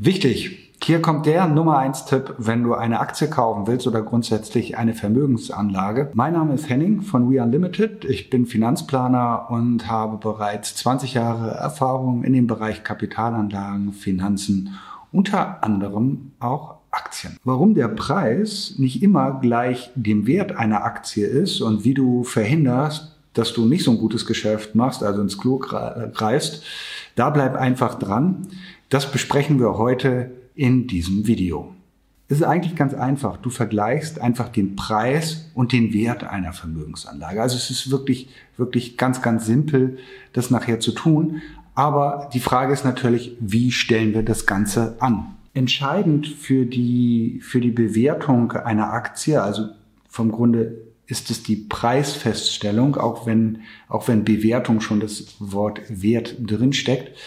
Wichtig. Hier kommt der Nummer eins Tipp, wenn du eine Aktie kaufen willst oder grundsätzlich eine Vermögensanlage. Mein Name ist Henning von We Unlimited. Ich bin Finanzplaner und habe bereits 20 Jahre Erfahrung in dem Bereich Kapitalanlagen, Finanzen, unter anderem auch Aktien. Warum der Preis nicht immer gleich dem Wert einer Aktie ist und wie du verhinderst, dass du nicht so ein gutes Geschäft machst, also ins Klo greifst, da bleib einfach dran. Das besprechen wir heute in diesem Video. Es ist eigentlich ganz einfach. Du vergleichst einfach den Preis und den Wert einer Vermögensanlage. Also es ist wirklich, wirklich ganz, ganz simpel, das nachher zu tun. Aber die Frage ist natürlich, wie stellen wir das Ganze an? Entscheidend für die, für die Bewertung einer Aktie, also vom Grunde ist es die Preisfeststellung, auch wenn, auch wenn Bewertung schon das Wort Wert drinsteckt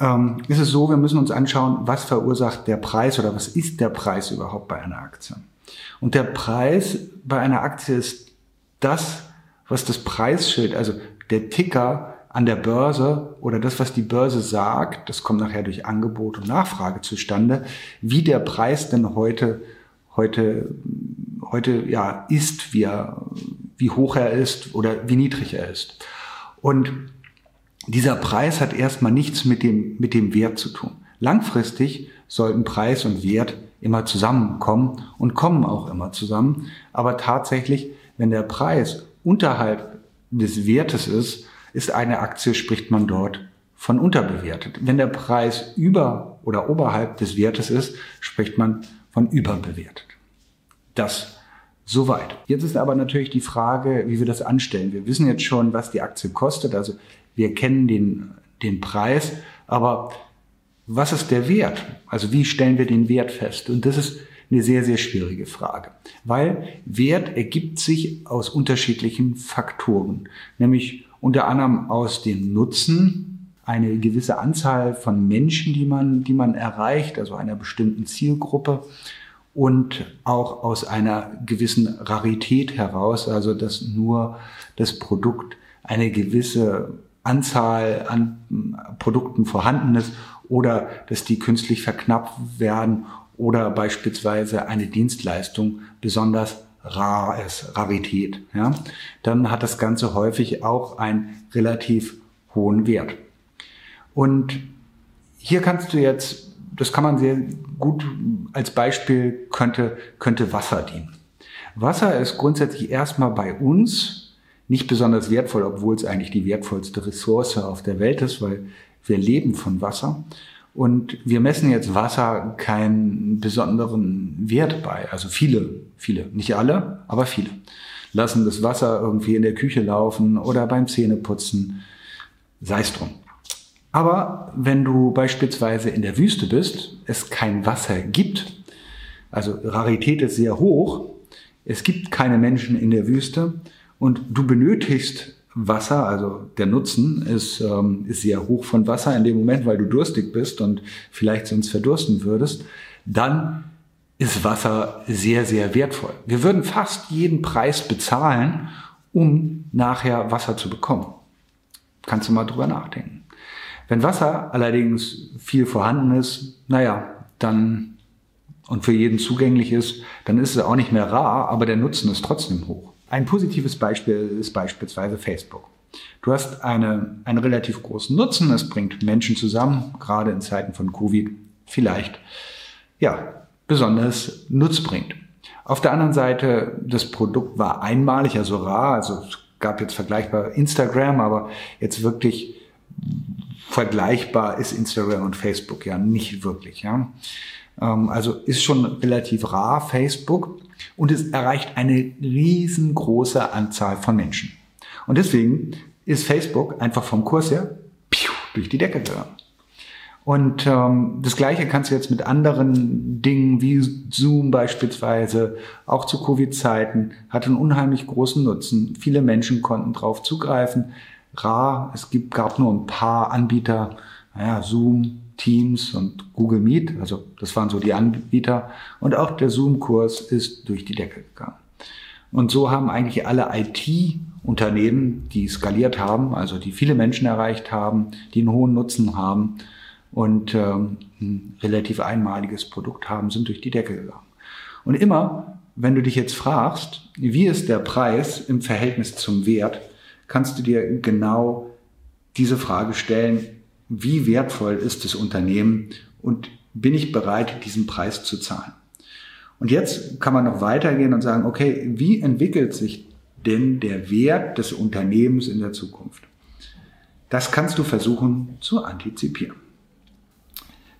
ähm, ist es so, wir müssen uns anschauen, was verursacht der Preis oder was ist der Preis überhaupt bei einer Aktie. Und der Preis bei einer Aktie ist das, was das Preisschild, also der Ticker an der Börse oder das, was die Börse sagt, das kommt nachher durch Angebot und Nachfrage zustande, wie der Preis denn heute, heute, heute, ja, ist, wie er, wie hoch er ist oder wie niedrig er ist. Und dieser Preis hat erstmal nichts mit dem, mit dem Wert zu tun. Langfristig sollten Preis und Wert immer zusammenkommen und kommen auch immer zusammen. Aber tatsächlich, wenn der Preis unterhalb des Wertes ist, ist eine Aktie, spricht man dort von unterbewertet. Wenn der Preis über oder oberhalb des Wertes ist, spricht man von überbewertet. Das soweit. Jetzt ist aber natürlich die Frage, wie wir das anstellen. Wir wissen jetzt schon, was die Aktie kostet. Also wir kennen den, den Preis, aber was ist der Wert? Also wie stellen wir den Wert fest? Und das ist eine sehr, sehr schwierige Frage, weil Wert ergibt sich aus unterschiedlichen Faktoren, nämlich unter anderem aus dem Nutzen, eine gewisse Anzahl von Menschen, die man, die man erreicht, also einer bestimmten Zielgruppe und auch aus einer gewissen Rarität heraus, also dass nur das Produkt eine gewisse Anzahl an Produkten vorhanden ist oder dass die künstlich verknappt werden oder beispielsweise eine Dienstleistung besonders rar ist, Rarität, ja, dann hat das Ganze häufig auch einen relativ hohen Wert. Und hier kannst du jetzt, das kann man sehr gut als Beispiel könnte, könnte Wasser dienen. Wasser ist grundsätzlich erstmal bei uns nicht besonders wertvoll, obwohl es eigentlich die wertvollste Ressource auf der Welt ist, weil wir leben von Wasser. Und wir messen jetzt Wasser keinen besonderen Wert bei. Also viele, viele, nicht alle, aber viele lassen das Wasser irgendwie in der Küche laufen oder beim Zähneputzen, sei es drum. Aber wenn du beispielsweise in der Wüste bist, es kein Wasser gibt, also Rarität ist sehr hoch, es gibt keine Menschen in der Wüste, und du benötigst Wasser, also der Nutzen ist, ähm, ist sehr hoch von Wasser in dem Moment, weil du durstig bist und vielleicht sonst verdursten würdest, dann ist Wasser sehr, sehr wertvoll. Wir würden fast jeden Preis bezahlen, um nachher Wasser zu bekommen. Kannst du mal drüber nachdenken. Wenn Wasser allerdings viel vorhanden ist, naja, dann und für jeden zugänglich ist, dann ist es auch nicht mehr rar, aber der Nutzen ist trotzdem hoch. Ein positives Beispiel ist beispielsweise Facebook. Du hast eine, einen relativ großen Nutzen, es bringt Menschen zusammen, gerade in Zeiten von Covid vielleicht, ja, besonders Nutz bringt. Auf der anderen Seite, das Produkt war einmalig, also rar, also es gab jetzt vergleichbar Instagram, aber jetzt wirklich vergleichbar ist Instagram und Facebook ja nicht wirklich, ja. Ähm, also ist schon relativ rar Facebook und es erreicht eine riesengroße Anzahl von Menschen. Und deswegen ist Facebook einfach vom Kurs her durch die Decke gegangen. Und ähm, das Gleiche kannst du jetzt mit anderen Dingen wie Zoom beispielsweise, auch zu Covid-Zeiten, hat einen unheimlich großen Nutzen. Viele Menschen konnten drauf zugreifen. Rar, es gibt, gab nur ein paar Anbieter, naja, Zoom, Teams und Google Meet, also das waren so die Anbieter. Und auch der Zoom-Kurs ist durch die Decke gegangen. Und so haben eigentlich alle IT-Unternehmen, die skaliert haben, also die viele Menschen erreicht haben, die einen hohen Nutzen haben, und ähm, ein relativ einmaliges Produkt haben, sind durch die Decke gegangen. Und immer, wenn du dich jetzt fragst, wie ist der Preis im Verhältnis zum Wert, kannst du dir genau diese Frage stellen, wie wertvoll ist das Unternehmen und bin ich bereit, diesen Preis zu zahlen? Und jetzt kann man noch weitergehen und sagen, okay, wie entwickelt sich denn der Wert des Unternehmens in der Zukunft? Das kannst du versuchen zu antizipieren.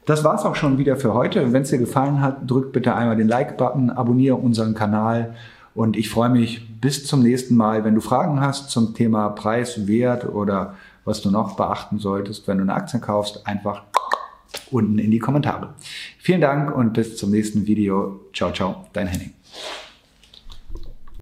Das war's auch schon wieder für heute. Wenn es dir gefallen hat, drück bitte einmal den Like-Button, abonniere unseren Kanal und ich freue mich bis zum nächsten Mal. Wenn du Fragen hast zum Thema Preis, Wert oder was du noch beachten solltest, wenn du eine Aktie kaufst, einfach unten in die Kommentare. Vielen Dank und bis zum nächsten Video. Ciao, ciao, dein Henning.